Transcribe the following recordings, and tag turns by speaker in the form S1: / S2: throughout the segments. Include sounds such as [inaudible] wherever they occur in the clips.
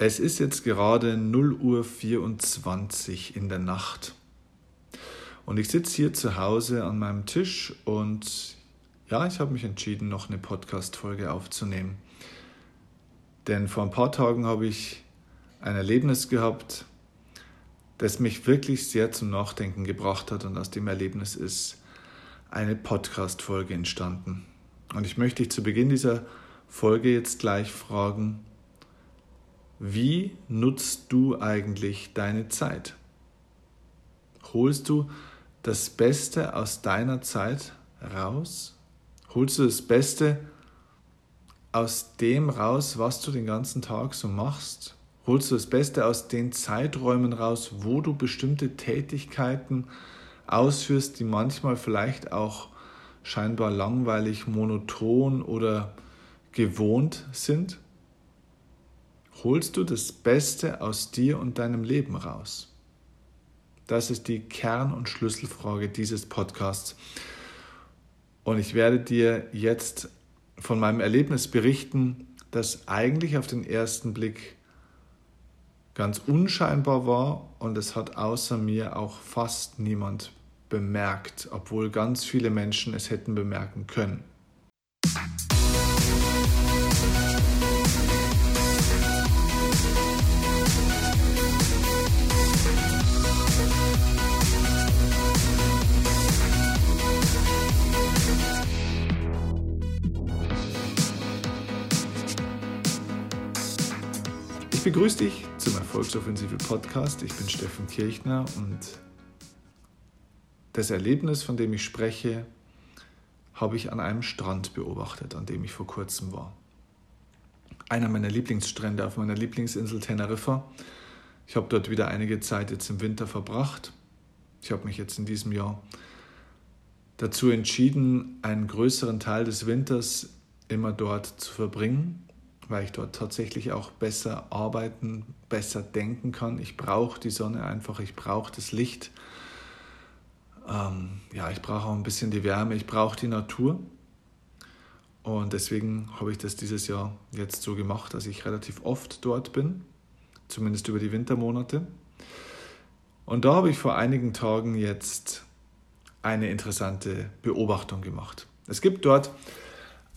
S1: Es ist jetzt gerade 0 Uhr 24 in der Nacht. Und ich sitze hier zu Hause an meinem Tisch und ja, ich habe mich entschieden, noch eine Podcast-Folge aufzunehmen. Denn vor ein paar Tagen habe ich ein Erlebnis gehabt, das mich wirklich sehr zum Nachdenken gebracht hat und aus dem Erlebnis ist eine Podcast-Folge entstanden. Und ich möchte dich zu Beginn dieser Folge jetzt gleich fragen, wie nutzt du eigentlich deine Zeit? Holst du das Beste aus deiner Zeit raus? Holst du das Beste aus dem raus, was du den ganzen Tag so machst? Holst du das Beste aus den Zeiträumen raus, wo du bestimmte Tätigkeiten ausführst, die manchmal vielleicht auch scheinbar langweilig, monoton oder gewohnt sind? Holst du das Beste aus dir und deinem Leben raus? Das ist die Kern- und Schlüsselfrage dieses Podcasts. Und ich werde dir jetzt von meinem Erlebnis berichten, das eigentlich auf den ersten Blick ganz unscheinbar war und es hat außer mir auch fast niemand bemerkt, obwohl ganz viele Menschen es hätten bemerken können. Begrüße dich zum Erfolgsoffensive Podcast. Ich bin Steffen Kirchner und das Erlebnis, von dem ich spreche, habe ich an einem Strand beobachtet, an dem ich vor kurzem war. Einer meiner Lieblingsstrände auf meiner Lieblingsinsel Teneriffa. Ich habe dort wieder einige Zeit jetzt im Winter verbracht. Ich habe mich jetzt in diesem Jahr dazu entschieden, einen größeren Teil des Winters immer dort zu verbringen weil ich dort tatsächlich auch besser arbeiten, besser denken kann. Ich brauche die Sonne einfach, ich brauche das Licht. Ähm, ja, ich brauche auch ein bisschen die Wärme, ich brauche die Natur. Und deswegen habe ich das dieses Jahr jetzt so gemacht, dass ich relativ oft dort bin, zumindest über die Wintermonate. Und da habe ich vor einigen Tagen jetzt eine interessante Beobachtung gemacht. Es gibt dort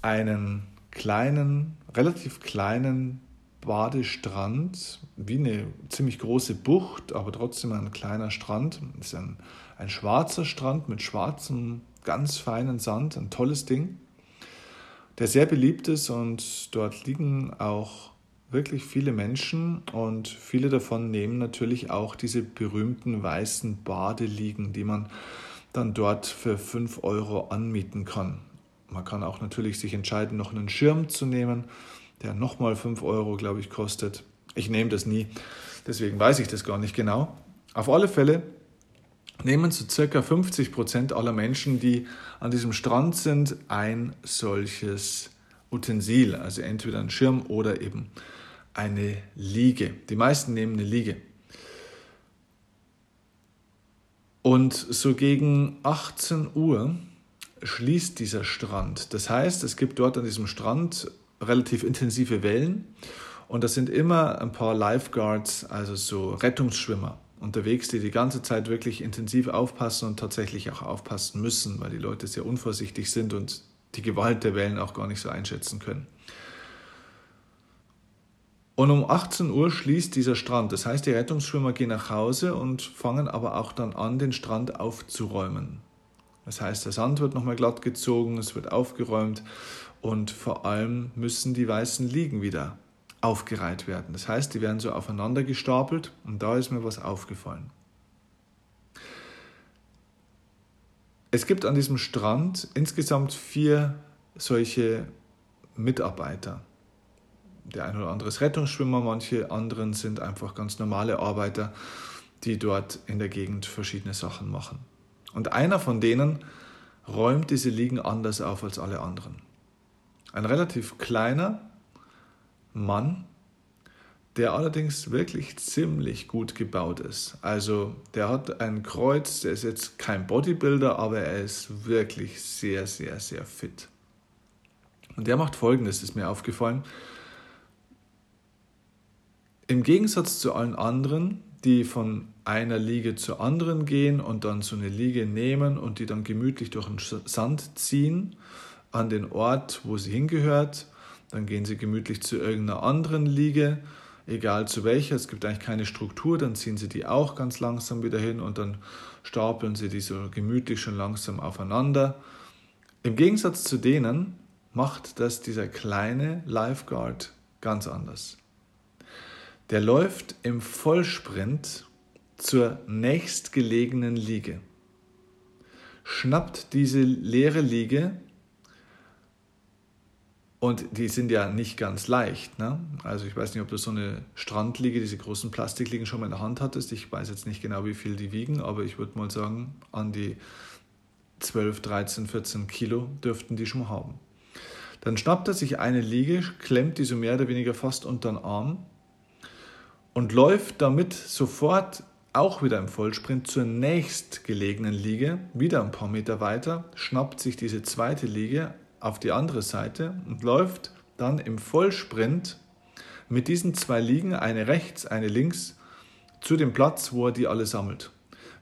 S1: einen kleinen, relativ kleinen Badestrand, wie eine ziemlich große Bucht, aber trotzdem ein kleiner Strand. Es ist ein, ein schwarzer Strand mit schwarzem, ganz feinen Sand, ein tolles Ding, der sehr beliebt ist und dort liegen auch wirklich viele Menschen und viele davon nehmen natürlich auch diese berühmten weißen Badeliegen, die man dann dort für 5 Euro anmieten kann. Man kann auch natürlich sich entscheiden, noch einen Schirm zu nehmen, der nochmal 5 Euro, glaube ich, kostet. Ich nehme das nie, deswegen weiß ich das gar nicht genau. Auf alle Fälle nehmen so circa 50 Prozent aller Menschen, die an diesem Strand sind, ein solches Utensil, also entweder ein Schirm oder eben eine Liege. Die meisten nehmen eine Liege. Und so gegen 18 Uhr schließt dieser Strand. Das heißt, es gibt dort an diesem Strand relativ intensive Wellen und das sind immer ein paar Lifeguards, also so Rettungsschwimmer unterwegs, die die ganze Zeit wirklich intensiv aufpassen und tatsächlich auch aufpassen müssen, weil die Leute sehr unvorsichtig sind und die Gewalt der Wellen auch gar nicht so einschätzen können. Und um 18 Uhr schließt dieser Strand. Das heißt, die Rettungsschwimmer gehen nach Hause und fangen aber auch dann an, den Strand aufzuräumen. Das heißt, der Sand wird nochmal glatt gezogen, es wird aufgeräumt und vor allem müssen die weißen Liegen wieder aufgereiht werden. Das heißt, die werden so aufeinander gestapelt und da ist mir was aufgefallen. Es gibt an diesem Strand insgesamt vier solche Mitarbeiter. Der eine oder andere ist Rettungsschwimmer, manche anderen sind einfach ganz normale Arbeiter, die dort in der Gegend verschiedene Sachen machen. Und einer von denen räumt diese Liegen anders auf als alle anderen. Ein relativ kleiner Mann, der allerdings wirklich ziemlich gut gebaut ist. Also der hat ein Kreuz, der ist jetzt kein Bodybuilder, aber er ist wirklich sehr, sehr, sehr fit. Und der macht Folgendes, ist mir aufgefallen. Im Gegensatz zu allen anderen, die von einer Liege zur anderen gehen und dann so eine Liege nehmen und die dann gemütlich durch den Sand ziehen an den Ort, wo sie hingehört. Dann gehen sie gemütlich zu irgendeiner anderen Liege, egal zu welcher. Es gibt eigentlich keine Struktur, dann ziehen sie die auch ganz langsam wieder hin und dann stapeln sie die so gemütlich schon langsam aufeinander. Im Gegensatz zu denen macht das dieser kleine Lifeguard ganz anders. Der läuft im Vollsprint zur nächstgelegenen Liege, schnappt diese leere Liege und die sind ja nicht ganz leicht. Ne? Also ich weiß nicht, ob du so eine Strandliege, diese großen Plastikliegen schon mal in der Hand hattest. Ich weiß jetzt nicht genau, wie viel die wiegen, aber ich würde mal sagen, an die 12, 13, 14 Kilo dürften die schon haben. Dann schnappt er sich eine Liege, klemmt die so mehr oder weniger fast unter den Arm und läuft damit sofort auch wieder im Vollsprint zur nächstgelegenen Liege, wieder ein paar Meter weiter, schnappt sich diese zweite Liege auf die andere Seite und läuft dann im Vollsprint mit diesen zwei Liegen, eine rechts, eine links, zu dem Platz, wo er die alle sammelt.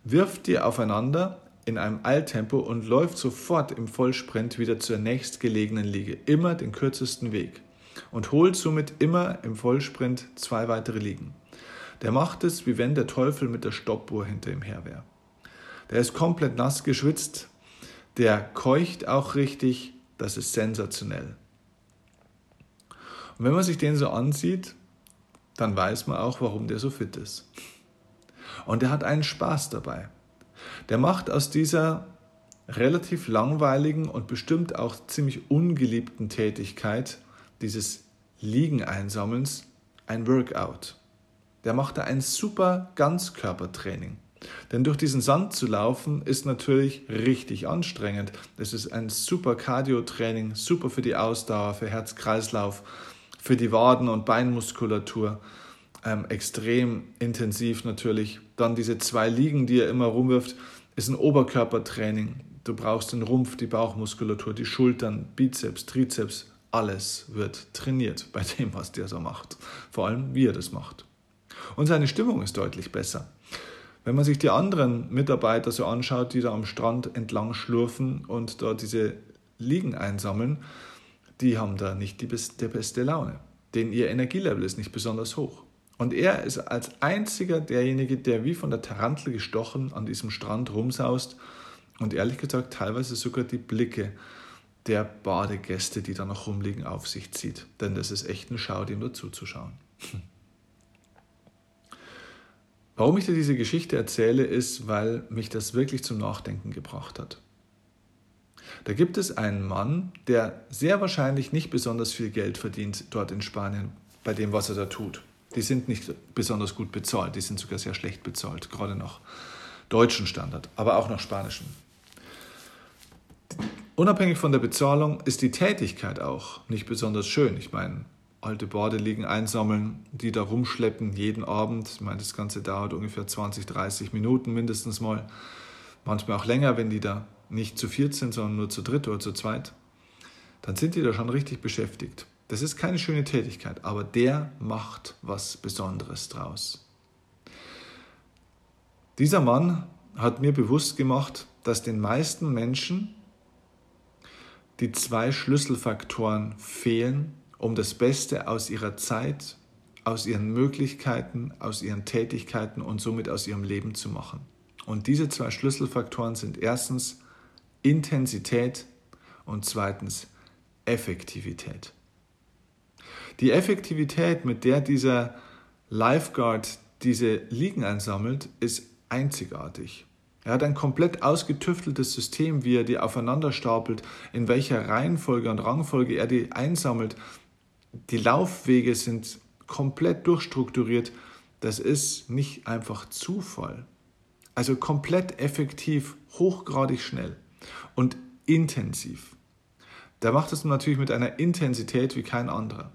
S1: Wirft die aufeinander in einem Eiltempo und läuft sofort im Vollsprint wieder zur nächstgelegenen Liege, immer den kürzesten Weg und holt somit immer im Vollsprint zwei weitere Liegen. Der macht es, wie wenn der Teufel mit der Stoppuhr hinter ihm her wäre. Der ist komplett nass geschwitzt, der keucht auch richtig, das ist sensationell. Und wenn man sich den so ansieht, dann weiß man auch, warum der so fit ist. Und er hat einen Spaß dabei. Der macht aus dieser relativ langweiligen und bestimmt auch ziemlich ungeliebten Tätigkeit dieses Liegeneinsammelns ein Workout der macht da ein super Ganzkörpertraining. Denn durch diesen Sand zu laufen ist natürlich richtig anstrengend. Es ist ein super Cardio-Training, super für die Ausdauer, für Herz-Kreislauf, für die Waden- und Beinmuskulatur. Ähm, extrem intensiv natürlich. Dann diese zwei Liegen, die er immer rumwirft, ist ein Oberkörpertraining. Du brauchst den Rumpf, die Bauchmuskulatur, die Schultern, Bizeps, Trizeps. Alles wird trainiert bei dem, was der so macht. Vor allem, wie er das macht. Und seine Stimmung ist deutlich besser. Wenn man sich die anderen Mitarbeiter so anschaut, die da am Strand entlang schlurfen und dort diese Liegen einsammeln, die haben da nicht die beste, beste Laune. Denn ihr Energielevel ist nicht besonders hoch. Und er ist als einziger derjenige, der wie von der Tarantel gestochen an diesem Strand rumsaust und ehrlich gesagt teilweise sogar die Blicke der Badegäste, die da noch rumliegen, auf sich zieht. Denn das ist echt eine Schau, dem dazu zu schauen. [laughs] Warum ich dir diese Geschichte erzähle, ist, weil mich das wirklich zum Nachdenken gebracht hat. Da gibt es einen Mann, der sehr wahrscheinlich nicht besonders viel Geld verdient dort in Spanien bei dem, was er da tut. Die sind nicht besonders gut bezahlt, die sind sogar sehr schlecht bezahlt, gerade nach deutschen Standard, aber auch nach spanischen. Unabhängig von der Bezahlung ist die Tätigkeit auch nicht besonders schön. Ich meine, alte Badeliegen einsammeln, die da rumschleppen jeden Abend. Ich meine, das Ganze dauert ungefähr 20, 30 Minuten mindestens mal. Manchmal auch länger, wenn die da nicht zu viert sind, sondern nur zu dritt oder zu zweit. Dann sind die da schon richtig beschäftigt. Das ist keine schöne Tätigkeit, aber der macht was Besonderes draus. Dieser Mann hat mir bewusst gemacht, dass den meisten Menschen die zwei Schlüsselfaktoren fehlen, um das Beste aus ihrer Zeit, aus ihren Möglichkeiten, aus ihren Tätigkeiten und somit aus ihrem Leben zu machen. Und diese zwei Schlüsselfaktoren sind erstens Intensität und zweitens Effektivität. Die Effektivität, mit der dieser Lifeguard diese Liegen einsammelt, ist einzigartig. Er hat ein komplett ausgetüfteltes System, wie er die aufeinander stapelt, in welcher Reihenfolge und Rangfolge er die einsammelt, die Laufwege sind komplett durchstrukturiert. Das ist nicht einfach Zufall. Also komplett effektiv, hochgradig schnell und intensiv. Der macht es natürlich mit einer Intensität wie kein anderer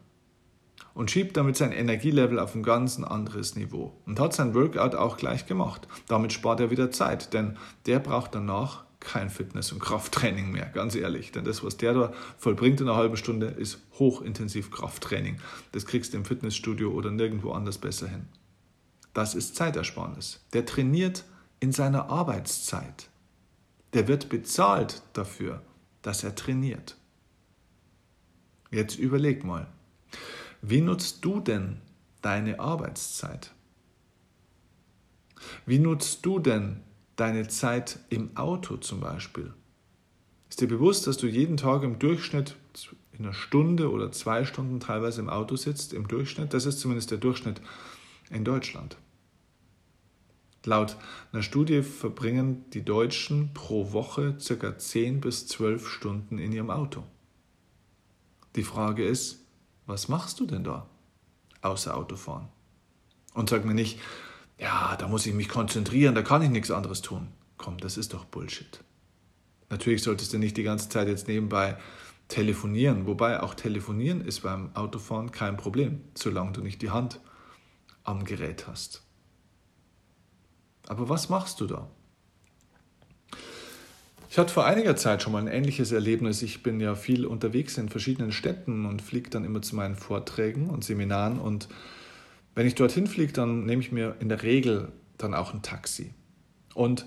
S1: und schiebt damit sein Energielevel auf ein ganz anderes Niveau und hat sein Workout auch gleich gemacht. Damit spart er wieder Zeit, denn der braucht danach kein Fitness- und Krafttraining mehr, ganz ehrlich. Denn das, was der da vollbringt in einer halben Stunde, ist hochintensiv Krafttraining. Das kriegst du im Fitnessstudio oder nirgendwo anders besser hin. Das ist Zeitersparnis. Der trainiert in seiner Arbeitszeit. Der wird bezahlt dafür, dass er trainiert. Jetzt überleg mal, wie nutzt du denn deine Arbeitszeit? Wie nutzt du denn deine Zeit im Auto zum Beispiel? Ist dir bewusst, dass du jeden Tag im Durchschnitt in einer Stunde oder zwei Stunden teilweise im Auto sitzt? Im Durchschnitt? Das ist zumindest der Durchschnitt in Deutschland. Laut einer Studie verbringen die Deutschen pro Woche ca. 10 bis 12 Stunden in ihrem Auto. Die Frage ist, was machst du denn da außer Autofahren? Und sag mir nicht, ja, da muss ich mich konzentrieren, da kann ich nichts anderes tun. Komm, das ist doch Bullshit. Natürlich solltest du nicht die ganze Zeit jetzt nebenbei telefonieren, wobei auch telefonieren ist beim Autofahren kein Problem, solange du nicht die Hand am Gerät hast. Aber was machst du da? Ich hatte vor einiger Zeit schon mal ein ähnliches Erlebnis. Ich bin ja viel unterwegs in verschiedenen Städten und fliege dann immer zu meinen Vorträgen und Seminaren und wenn ich dorthin fliege, dann nehme ich mir in der Regel dann auch ein Taxi. Und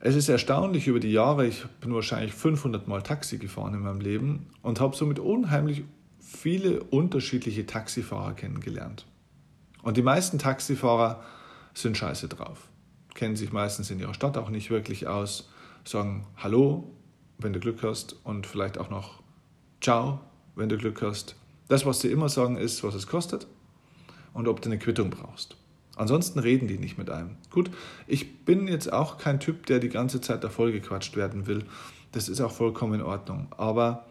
S1: es ist erstaunlich über die Jahre, ich bin wahrscheinlich 500 Mal Taxi gefahren in meinem Leben und habe somit unheimlich viele unterschiedliche Taxifahrer kennengelernt. Und die meisten Taxifahrer sind scheiße drauf, kennen sich meistens in ihrer Stadt auch nicht wirklich aus, sagen Hallo, wenn du Glück hast und vielleicht auch noch Ciao, wenn du Glück hast. Das, was sie immer sagen, ist, was es kostet und ob du eine Quittung brauchst. Ansonsten reden die nicht mit einem. Gut, ich bin jetzt auch kein Typ, der die ganze Zeit da vollgequatscht werden will. Das ist auch vollkommen in Ordnung. Aber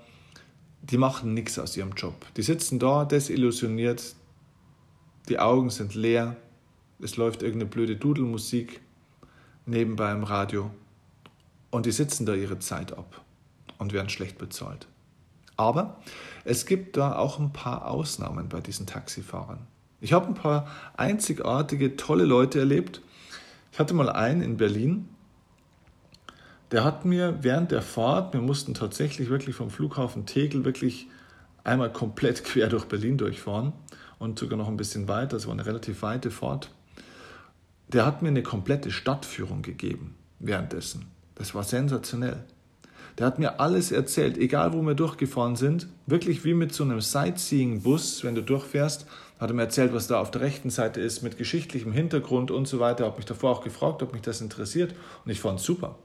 S1: die machen nichts aus ihrem Job. Die sitzen da, desillusioniert, die Augen sind leer, es läuft irgendeine blöde Dudelmusik nebenbei im Radio und die sitzen da ihre Zeit ab und werden schlecht bezahlt. Aber es gibt da auch ein paar Ausnahmen bei diesen Taxifahrern. Ich habe ein paar einzigartige, tolle Leute erlebt. Ich hatte mal einen in Berlin, der hat mir während der Fahrt, wir mussten tatsächlich wirklich vom Flughafen Tegel wirklich einmal komplett [laughs] quer durch Berlin durchfahren und sogar noch ein bisschen weiter, es war eine relativ weite Fahrt. Der hat mir eine komplette Stadtführung gegeben währenddessen. Das war sensationell. Der hat mir alles erzählt, egal wo wir durchgefahren sind, wirklich wie mit so einem Sightseeing-Bus, wenn du durchfährst, hat er mir erzählt, was da auf der rechten Seite ist, mit geschichtlichem Hintergrund und so weiter. Habe mich davor auch gefragt, ob mich das interessiert und ich fand es super.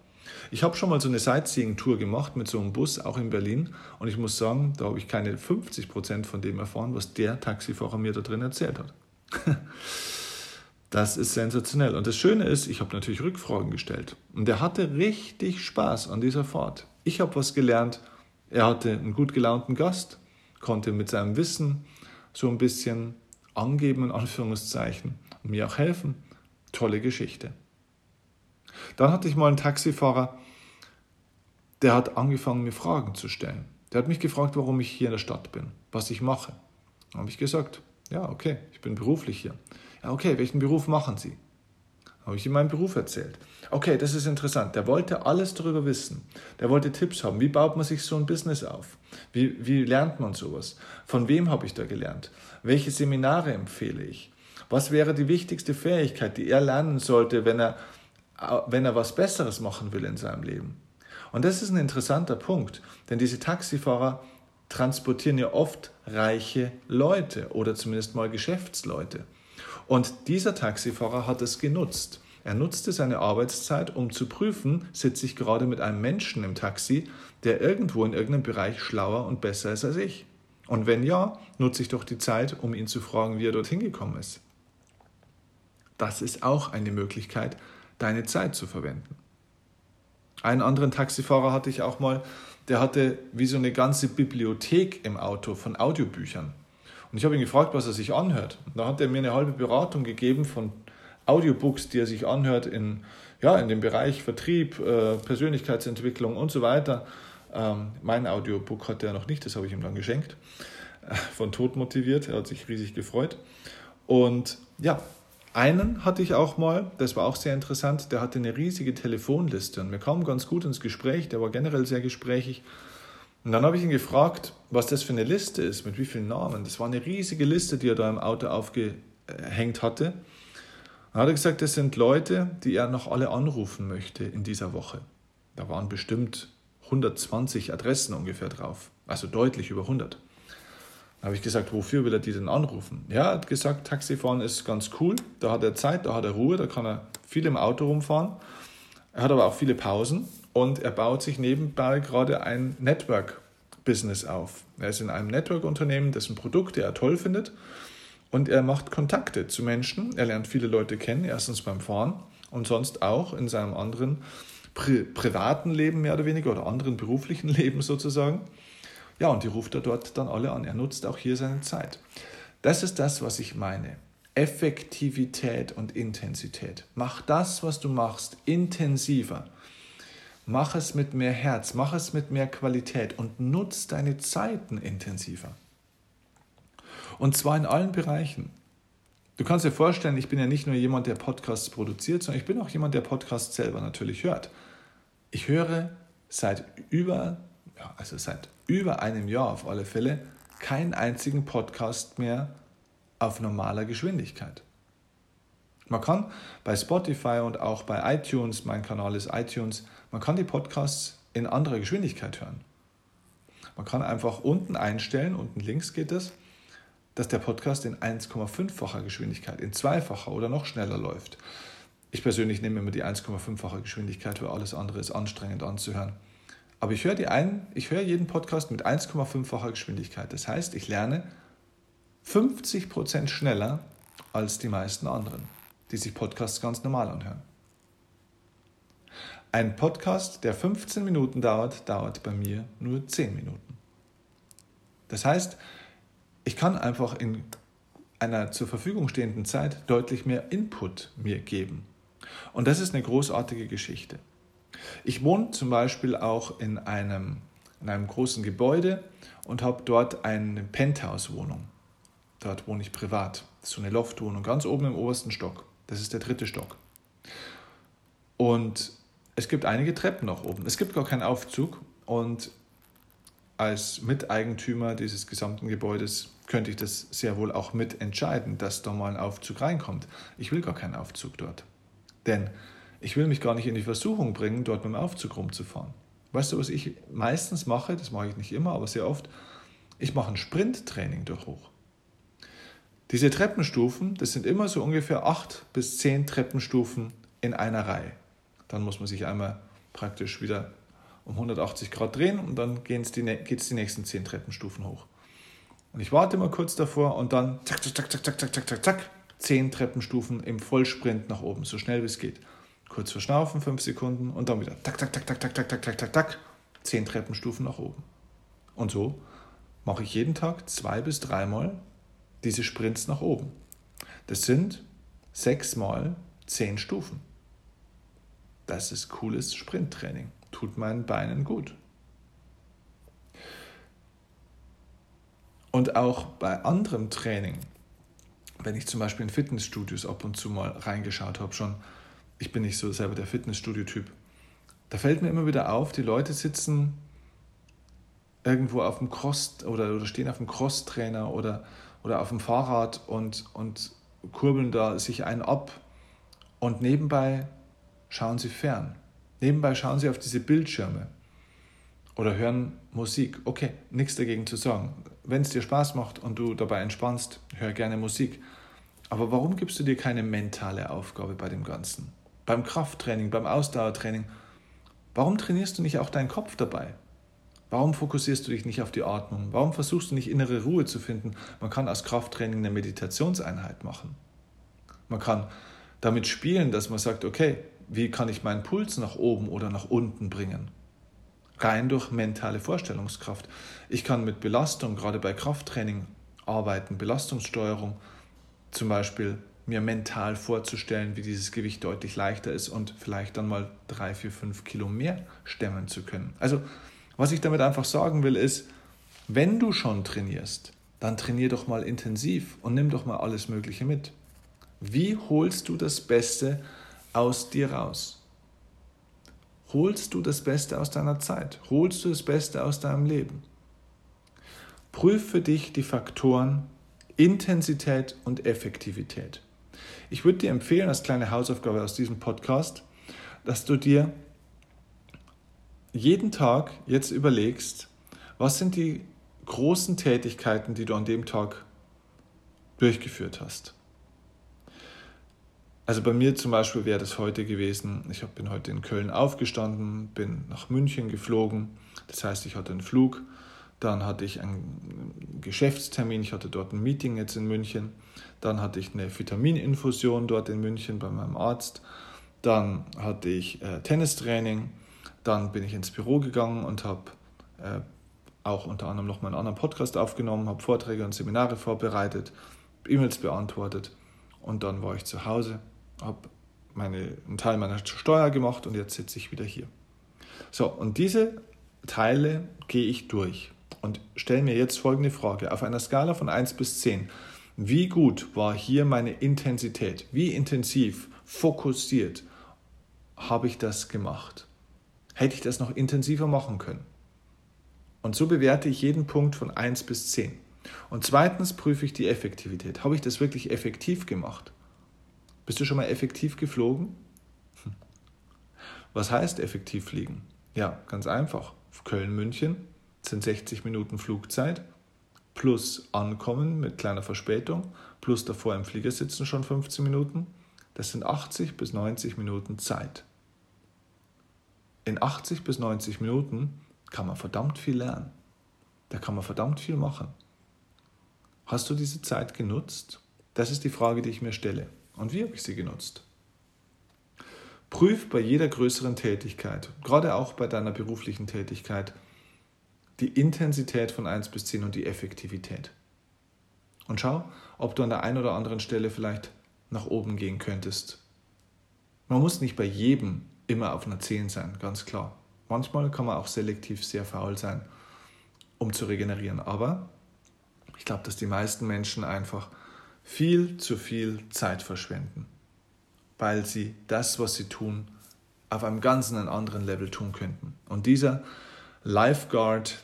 S1: Ich habe schon mal so eine Sightseeing-Tour gemacht mit so einem Bus, auch in Berlin. Und ich muss sagen, da habe ich keine 50 Prozent von dem erfahren, was der Taxifahrer mir da drin erzählt hat. [laughs] Das ist sensationell. Und das Schöne ist, ich habe natürlich Rückfragen gestellt. Und er hatte richtig Spaß an dieser Fahrt. Ich habe was gelernt. Er hatte einen gut gelaunten Gast, konnte mit seinem Wissen so ein bisschen angeben, in Anführungszeichen, und mir auch helfen. Tolle Geschichte. Dann hatte ich mal einen Taxifahrer, der hat angefangen, mir Fragen zu stellen. Der hat mich gefragt, warum ich hier in der Stadt bin, was ich mache. Dann habe ich gesagt, ja, okay, ich bin beruflich hier. Ja, okay, welchen Beruf machen Sie? Habe ich ihm meinen Beruf erzählt. Okay, das ist interessant. Der wollte alles darüber wissen. Der wollte Tipps haben. Wie baut man sich so ein Business auf? Wie, wie lernt man sowas? Von wem habe ich da gelernt? Welche Seminare empfehle ich? Was wäre die wichtigste Fähigkeit, die er lernen sollte, wenn er, wenn er was Besseres machen will in seinem Leben? Und das ist ein interessanter Punkt, denn diese Taxifahrer transportieren ja oft reiche Leute oder zumindest mal Geschäftsleute. Und dieser Taxifahrer hat es genutzt. Er nutzte seine Arbeitszeit, um zu prüfen, sitze ich gerade mit einem Menschen im Taxi, der irgendwo in irgendeinem Bereich schlauer und besser ist als ich. Und wenn ja, nutze ich doch die Zeit, um ihn zu fragen, wie er dorthin gekommen ist. Das ist auch eine Möglichkeit, deine Zeit zu verwenden. Einen anderen Taxifahrer hatte ich auch mal, der hatte wie so eine ganze Bibliothek im Auto von Audiobüchern. Und ich habe ihn gefragt, was er sich anhört. Und da hat er mir eine halbe Beratung gegeben von Audiobooks, die er sich anhört in, ja, in dem Bereich Vertrieb, äh, Persönlichkeitsentwicklung und so weiter. Ähm, mein Audiobook hat er noch nicht, das habe ich ihm dann geschenkt. [laughs] Von Tod motiviert, er hat sich riesig gefreut. Und ja, einen hatte ich auch mal, das war auch sehr interessant, der hatte eine riesige Telefonliste und wir kamen ganz gut ins Gespräch, der war generell sehr gesprächig. Und dann habe ich ihn gefragt, was das für eine Liste ist, mit wie vielen Namen. Das war eine riesige Liste, die er da im Auto aufgehängt hatte. Dann hat er gesagt, das sind Leute, die er noch alle anrufen möchte in dieser Woche. Da waren bestimmt 120 Adressen ungefähr drauf, also deutlich über 100. Da habe ich gesagt, wofür will er die denn anrufen? Ja, er hat gesagt, Taxifahren ist ganz cool, da hat er Zeit, da hat er Ruhe, da kann er viel im Auto rumfahren. Er hat aber auch viele Pausen und er baut sich nebenbei gerade ein Network-Business auf. Er ist in einem Network-Unternehmen, dessen Produkte er toll findet und er macht Kontakte zu Menschen. Er lernt viele Leute kennen, erstens beim Fahren und sonst auch in seinem anderen pri privaten Leben mehr oder weniger oder anderen beruflichen [laughs] Leben sozusagen. Ja, und die ruft er dort dann alle an. Er nutzt auch hier seine Zeit. Das ist das, was ich meine. Effektivität und Intensität. Mach das, was du machst, intensiver. Mach es mit mehr Herz, mach es mit mehr Qualität und nutz deine Zeiten intensiver. Und zwar in allen Bereichen. Du kannst dir vorstellen, ich bin ja nicht nur jemand, der Podcasts produziert, sondern ich bin auch jemand, der Podcasts selber natürlich hört. Ich höre seit über, ja, also seit über einem Jahr auf alle Fälle keinen einzigen Podcast mehr auf normaler Geschwindigkeit. Man kann bei Spotify und auch bei iTunes, mein Kanal ist iTunes, man kann die Podcasts in anderer Geschwindigkeit hören. Man kann einfach unten einstellen, unten links geht es, dass der Podcast in 1,5-facher Geschwindigkeit, in zweifacher oder noch schneller läuft. Ich persönlich nehme immer die 1,5-fache Geschwindigkeit, weil alles andere ist anstrengend anzuhören. Aber ich höre, die ein, ich höre jeden Podcast mit 1,5-facher Geschwindigkeit. Das heißt, ich lerne 50% schneller als die meisten anderen, die sich Podcasts ganz normal anhören. Ein Podcast, der 15 Minuten dauert, dauert bei mir nur 10 Minuten. Das heißt, ich kann einfach in einer zur Verfügung stehenden Zeit deutlich mehr Input mir geben. Und das ist eine großartige Geschichte. Ich wohne zum Beispiel auch in einem, in einem großen Gebäude und habe dort eine Penthouse-Wohnung. Dort wohne ich privat. Das ist so eine Loftwohnung, ganz oben im obersten Stock. Das ist der dritte Stock. Und es gibt einige Treppen nach oben. Es gibt gar keinen Aufzug und als Miteigentümer dieses gesamten Gebäudes könnte ich das sehr wohl auch mitentscheiden, dass da mal ein Aufzug reinkommt. Ich will gar keinen Aufzug dort. Denn ich will mich gar nicht in die Versuchung bringen, dort mit dem Aufzug rumzufahren. Weißt du, was ich meistens mache? Das mache ich nicht immer, aber sehr oft. Ich mache ein Sprinttraining durch hoch. Diese Treppenstufen, das sind immer so ungefähr acht bis zehn Treppenstufen in einer Reihe. Dann muss man sich einmal praktisch wieder um 180 Grad drehen und dann geht es die, nächsten zehn Treppenstufen hoch. Und ich warte mal kurz davor und dann zack, zack, zack, zack, zack, zack, zack, zack, zehn Treppenstufen im Vollsprint nach oben, so schnell wie es geht. Kurz verschnaufen, fünf Sekunden und dann wieder tak, tak, tak, tak, tak, tak, tak, tak, tak, tak, zehn Treppenstufen nach oben. Und so mache ich jeden Tag zwei bis dreimal diese Sprints nach oben. Das sind sechs mal zehn Stufen. Das ist cooles Sprinttraining. Tut meinen Beinen gut. Und auch bei anderem Training, wenn ich zum Beispiel in Fitnessstudios ab und zu mal reingeschaut habe, schon, ich bin nicht so selber der Fitnessstudio-Typ, da fällt mir immer wieder auf, die Leute sitzen irgendwo auf dem Cross oder, oder stehen auf dem Crosstrainer oder, oder auf dem Fahrrad und, und kurbeln da sich einen ab und nebenbei schauen sie fern. Nebenbei schauen sie auf diese Bildschirme oder hören Musik. Okay, nichts dagegen zu sagen. Wenn es dir Spaß macht und du dabei entspannst, hör gerne Musik. Aber warum gibst du dir keine mentale Aufgabe bei dem Ganzen? Beim Krafttraining, beim Ausdauertraining. Warum trainierst du nicht auch deinen Kopf dabei? Warum fokussierst du dich nicht auf die Atmung? Warum versuchst du nicht innere Ruhe zu finden? Man kann aus Krafttraining eine Meditationseinheit machen. Man kann damit spielen, dass man sagt, okay, wie kann ich meinen Puls nach oben oder nach unten bringen? rein durch mentale Vorstellungskraft. Ich kann mit Belastung, gerade bei Krafttraining, arbeiten, Belastungssteuerung, zum Beispiel mir mental vorzustellen, wie dieses Gewicht deutlich leichter ist und vielleicht dann mal drei, vier, fünf Kilo mehr stemmen zu können. Also, was ich damit einfach sagen will, ist, wenn du schon trainierst, dann trainier doch mal intensiv und nimm doch mal alles Mögliche mit. Wie holst du das Beste aus dir raus? Holst du das Beste aus deiner Zeit? Holst du das Beste aus deinem Leben? Prüf für dich die Faktoren Intensität und Effektivität. Ich würde dir empfehlen, als kleine Hausaufgabe aus diesem Podcast, dass du dir jeden Tag jetzt überlegst, was sind die großen Tätigkeiten, die du an dem Tag durchgeführt hast. Also bei mir zum Beispiel wäre das heute gewesen, ich bin heute in Köln aufgestanden, bin nach München geflogen, das heißt ich hatte einen Flug, dann hatte ich einen Geschäftstermin, ich hatte dort ein Meeting jetzt in München, dann hatte ich eine Vitamininfusion dort in München bei meinem Arzt, dann hatte ich äh, Tennistraining, dann bin ich ins Büro gegangen und habe äh, auch unter anderem noch mal einen anderen Podcast aufgenommen, habe Vorträge und Seminare vorbereitet, E-Mails beantwortet und dann war ich zu Hause, habe meine, einen Teil meiner Steuer gemacht und jetzt sitze ich wieder hier. So, und diese Teile gehe ich durch und stelle mir jetzt folgende Frage. Auf einer Skala von 1 bis 10, wie gut war hier meine Intensität? Wie intensiv, fokussiert habe ich das gemacht? Hätte ich das noch intensiver machen können? Und so bewerte ich jeden Punkt von 1 bis 10. Und zweitens prüfe ich die Effektivität. Habe ich das wirklich effektiv gemacht? Bist du schon mal effektiv geflogen? Hm. Was heißt effektiv fliegen? Ja, ganz einfach. Köln-München sind 60 Minuten Flugzeit plus Ankommen mit kleiner Verspätung plus davor im Flieger sitzen schon 15 Minuten. Das sind 80 bis 90 Minuten Zeit. In 80 bis 90 Minuten kann man verdammt viel lernen. Da kann man verdammt viel machen. Hast du diese Zeit genutzt? Das ist die Frage, die ich mir stelle. Und wie habe ich sie genutzt? Prüf bei jeder größeren Tätigkeit, gerade auch bei deiner beruflichen Tätigkeit, die Intensität von 1 bis 10 und die Effektivität. Und schau, ob du an der einen oder anderen Stelle vielleicht nach oben gehen könntest. Man muss nicht bei jedem immer auf einer 10 sein, ganz klar. Manchmal kann man auch selektiv sehr faul sein, um zu regenerieren. Aber ich glaube, dass die meisten Menschen einfach viel zu viel Zeit verschwenden, weil sie das, was sie tun, auf einem ganz anderen Level tun könnten. Und dieser Lifeguard,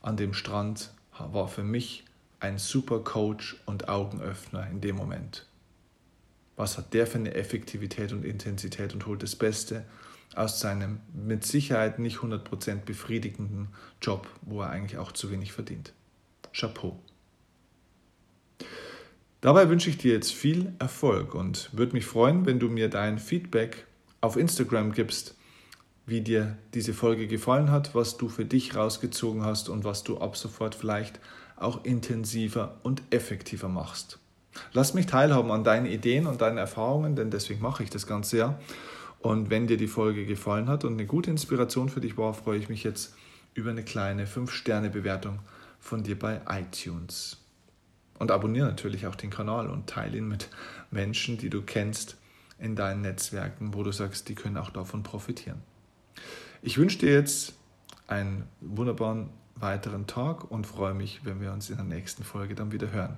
S1: an dem Strand war für mich ein super Coach und Augenöffner in dem Moment. Was hat der für eine Effektivität und Intensität und holt das Beste aus seinem mit Sicherheit nicht 100% befriedigenden Job, wo er eigentlich auch zu wenig verdient. Chapeau. Dabei wünsche ich dir jetzt viel Erfolg und würde mich freuen, wenn du mir dein Feedback auf Instagram gibst wie dir diese Folge gefallen hat, was du für dich rausgezogen hast und was du ab sofort vielleicht auch intensiver und effektiver machst. Lass mich teilhaben an deinen Ideen und deinen Erfahrungen, denn deswegen mache ich das Ganze ja. Und wenn dir die Folge gefallen hat und eine gute Inspiration für dich war, freue ich mich jetzt über eine kleine 5-Sterne-Bewertung von dir bei iTunes. Und abonniere natürlich auch den Kanal und teile ihn mit Menschen, die du kennst in deinen Netzwerken, wo du sagst, die können auch davon profitieren. Ich wünsche dir jetzt einen wunderbaren weiteren Tag und freue mich, wenn wir uns in der nächsten Folge dann wieder hören.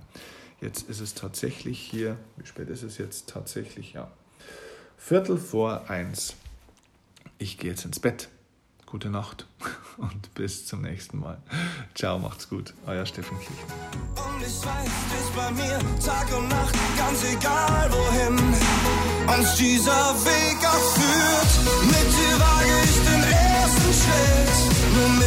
S1: Jetzt ist es tatsächlich hier, wie spät ist es jetzt tatsächlich? Ja, Viertel vor eins. Ich gehe jetzt ins Bett gute Nacht [laughs] und bis zum nächsten Mal. Ciao, macht's gut, euer Steffen Klich. Und ich weiß, du bist bei mir Tag und Nacht, ganz egal wohin uns dieser Weg auch führt. Mit dir wage ich den ersten Schritt,